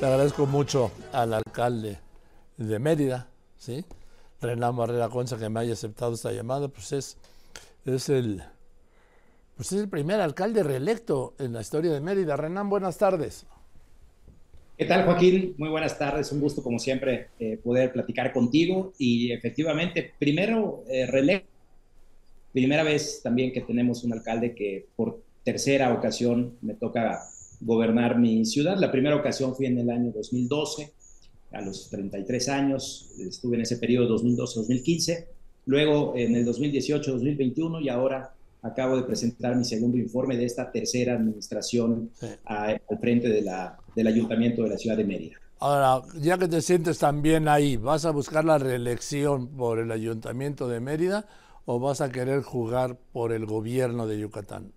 Le agradezco mucho al alcalde de Mérida, ¿sí? Renan Barrera Concha, que me haya aceptado esta llamada, pues es, es el pues es el primer alcalde reelecto en la historia de Mérida. Renan, buenas tardes. ¿Qué tal, Joaquín? Muy buenas tardes. Un gusto, como siempre, eh, poder platicar contigo. Y efectivamente, primero, eh, reelecto. Primera vez también que tenemos un alcalde que por tercera ocasión me toca gobernar mi ciudad. La primera ocasión fui en el año 2012, a los 33 años. Estuve en ese periodo 2012-2015. Luego en el 2018-2021 y ahora acabo de presentar mi segundo informe de esta tercera administración al frente de la, del Ayuntamiento de la Ciudad de Mérida. Ahora, ya que te sientes también ahí, ¿vas a buscar la reelección por el Ayuntamiento de Mérida o vas a querer jugar por el gobierno de Yucatán?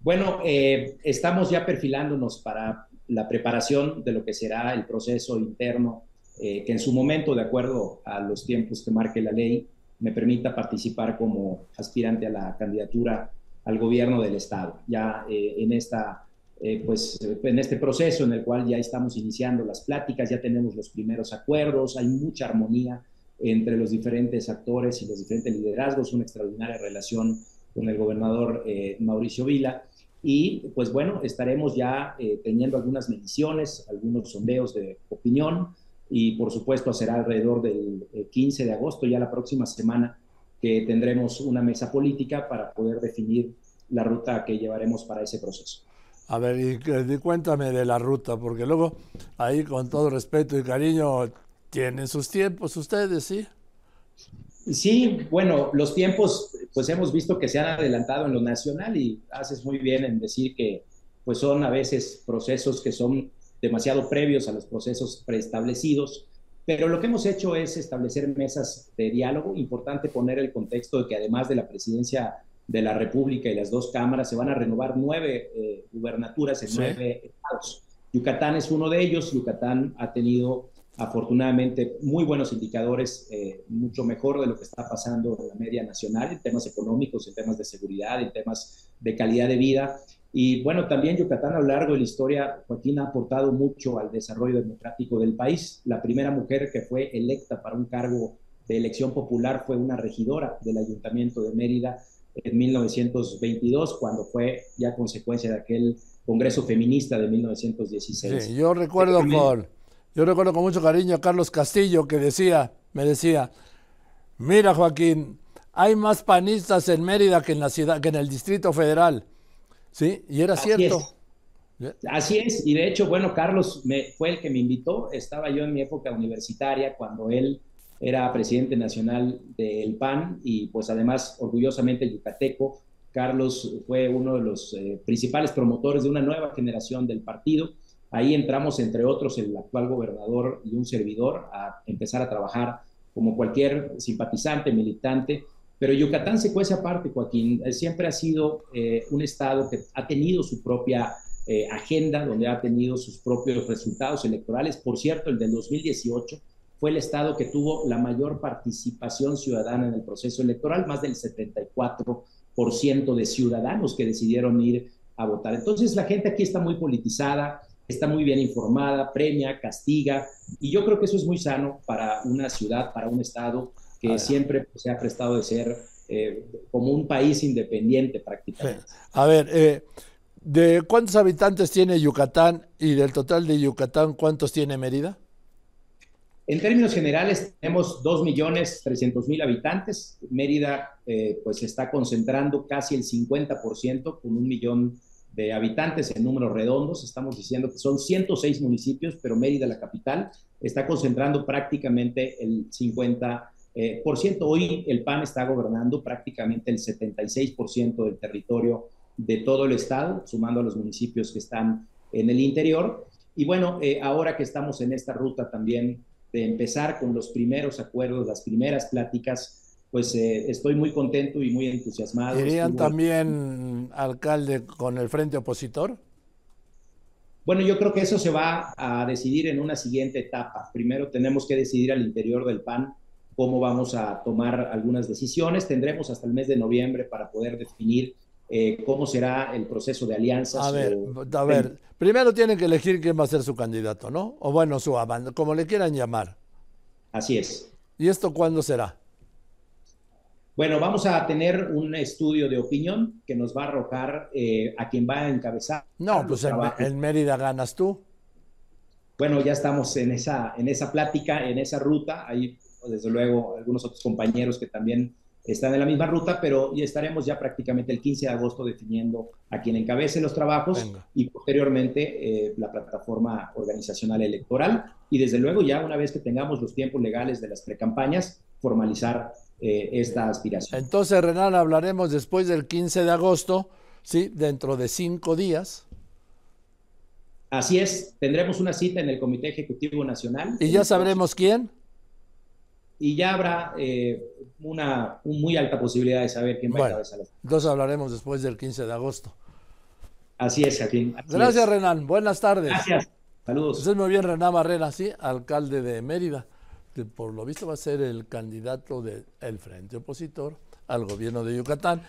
Bueno, eh, estamos ya perfilándonos para la preparación de lo que será el proceso interno, eh, que en su momento, de acuerdo a los tiempos que marque la ley, me permita participar como aspirante a la candidatura al gobierno del estado. Ya eh, en esta eh, pues en este proceso en el cual ya estamos iniciando las pláticas, ya tenemos los primeros acuerdos, hay mucha armonía entre los diferentes actores y los diferentes liderazgos, una extraordinaria relación con el gobernador eh, Mauricio Vila. Y pues bueno, estaremos ya teniendo algunas mediciones, algunos sondeos de opinión, y por supuesto será alrededor del 15 de agosto, ya la próxima semana, que tendremos una mesa política para poder definir la ruta que llevaremos para ese proceso. A ver, y, cuéntame de la ruta, porque luego ahí con todo respeto y cariño, tienen sus tiempos ustedes, ¿sí? Sí, bueno, los tiempos, pues hemos visto que se han adelantado en lo nacional y haces muy bien en decir que pues son a veces procesos que son demasiado previos a los procesos preestablecidos, pero lo que hemos hecho es establecer mesas de diálogo. Importante poner el contexto de que además de la presidencia de la República y las dos cámaras, se van a renovar nueve eh, gubernaturas en nueve estados. Yucatán es uno de ellos. Yucatán ha tenido afortunadamente muy buenos indicadores, eh, mucho mejor de lo que está pasando en la media nacional en temas económicos, en temas de seguridad, en temas de calidad de vida. Y bueno, también Yucatán a lo largo de la historia, Joaquín ha aportado mucho al desarrollo democrático del país. La primera mujer que fue electa para un cargo de elección popular fue una regidora del Ayuntamiento de Mérida en 1922, cuando fue ya consecuencia de aquel Congreso Feminista de 1916. Sí, yo recuerdo con, yo recuerdo con mucho cariño a Carlos Castillo que decía, me decía, mira Joaquín, hay más panistas en Mérida que en la ciudad, que en el Distrito Federal. Sí, y era cierto. Así es, y de hecho, bueno, Carlos me, fue el que me invitó, estaba yo en mi época universitaria cuando él era presidente nacional del PAN y pues además orgullosamente yucateco. Carlos fue uno de los eh, principales promotores de una nueva generación del partido. Ahí entramos, entre otros, el actual gobernador y un servidor a empezar a trabajar como cualquier simpatizante, militante, pero Yucatán se cuece aparte, Joaquín. Eh, siempre ha sido eh, un estado que ha tenido su propia eh, agenda, donde ha tenido sus propios resultados electorales. Por cierto, el del 2018 fue el estado que tuvo la mayor participación ciudadana en el proceso electoral, más del 74% de ciudadanos que decidieron ir a votar. Entonces la gente aquí está muy politizada, está muy bien informada, premia, castiga, y yo creo que eso es muy sano para una ciudad, para un estado que siempre pues, se ha prestado de ser eh, como un país independiente prácticamente. A ver, eh, ¿de cuántos habitantes tiene Yucatán y del total de Yucatán cuántos tiene Mérida? En términos generales tenemos 2.300.000 habitantes. Mérida eh, pues se está concentrando casi el 50% con un millón de habitantes en números redondos. Estamos diciendo que son 106 municipios, pero Mérida, la capital, está concentrando prácticamente el 50%. Eh, por cierto, hoy el PAN está gobernando prácticamente el 76% del territorio de todo el estado, sumando a los municipios que están en el interior. Y bueno, eh, ahora que estamos en esta ruta también de empezar con los primeros acuerdos, las primeras pláticas, pues eh, estoy muy contento y muy entusiasmado. ¿Irían también, alcalde, con el frente opositor? Bueno, yo creo que eso se va a decidir en una siguiente etapa. Primero tenemos que decidir al interior del PAN cómo vamos a tomar algunas decisiones. Tendremos hasta el mes de noviembre para poder definir eh, cómo será el proceso de alianzas. A ver, a ver, primero tienen que elegir quién va a ser su candidato, ¿no? O bueno, su banda, como le quieran llamar. Así es. ¿Y esto cuándo será? Bueno, vamos a tener un estudio de opinión que nos va a arrojar eh, a quien va a encabezar. No, pues en, en, Mérida ganas tú. Bueno, ya estamos en esa, en esa plática, en esa ruta. Hay, desde luego, algunos otros compañeros que también están en la misma ruta, pero ya estaremos ya prácticamente el 15 de agosto definiendo a quien encabece los trabajos y posteriormente eh, la plataforma organizacional electoral y desde luego ya una vez que tengamos los tiempos legales de las precampañas, formalizar eh, esta aspiración. Entonces, Renan, hablaremos después del 15 de agosto, ¿sí? Dentro de cinco días. Así es, tendremos una cita en el Comité Ejecutivo Nacional. ¿Y ya sabremos quién? y ya habrá eh, una, muy alta posibilidad de saber quién va a encabezar. Entonces hablaremos después del 15 de agosto. Así es, Joaquín. Gracias, Renan. Buenas tardes. Gracias. Saludos. Pues es muy bien, Renan Barrera, sí, alcalde de Mérida, que por lo visto va a ser el candidato del Frente Opositor al gobierno de Yucatán.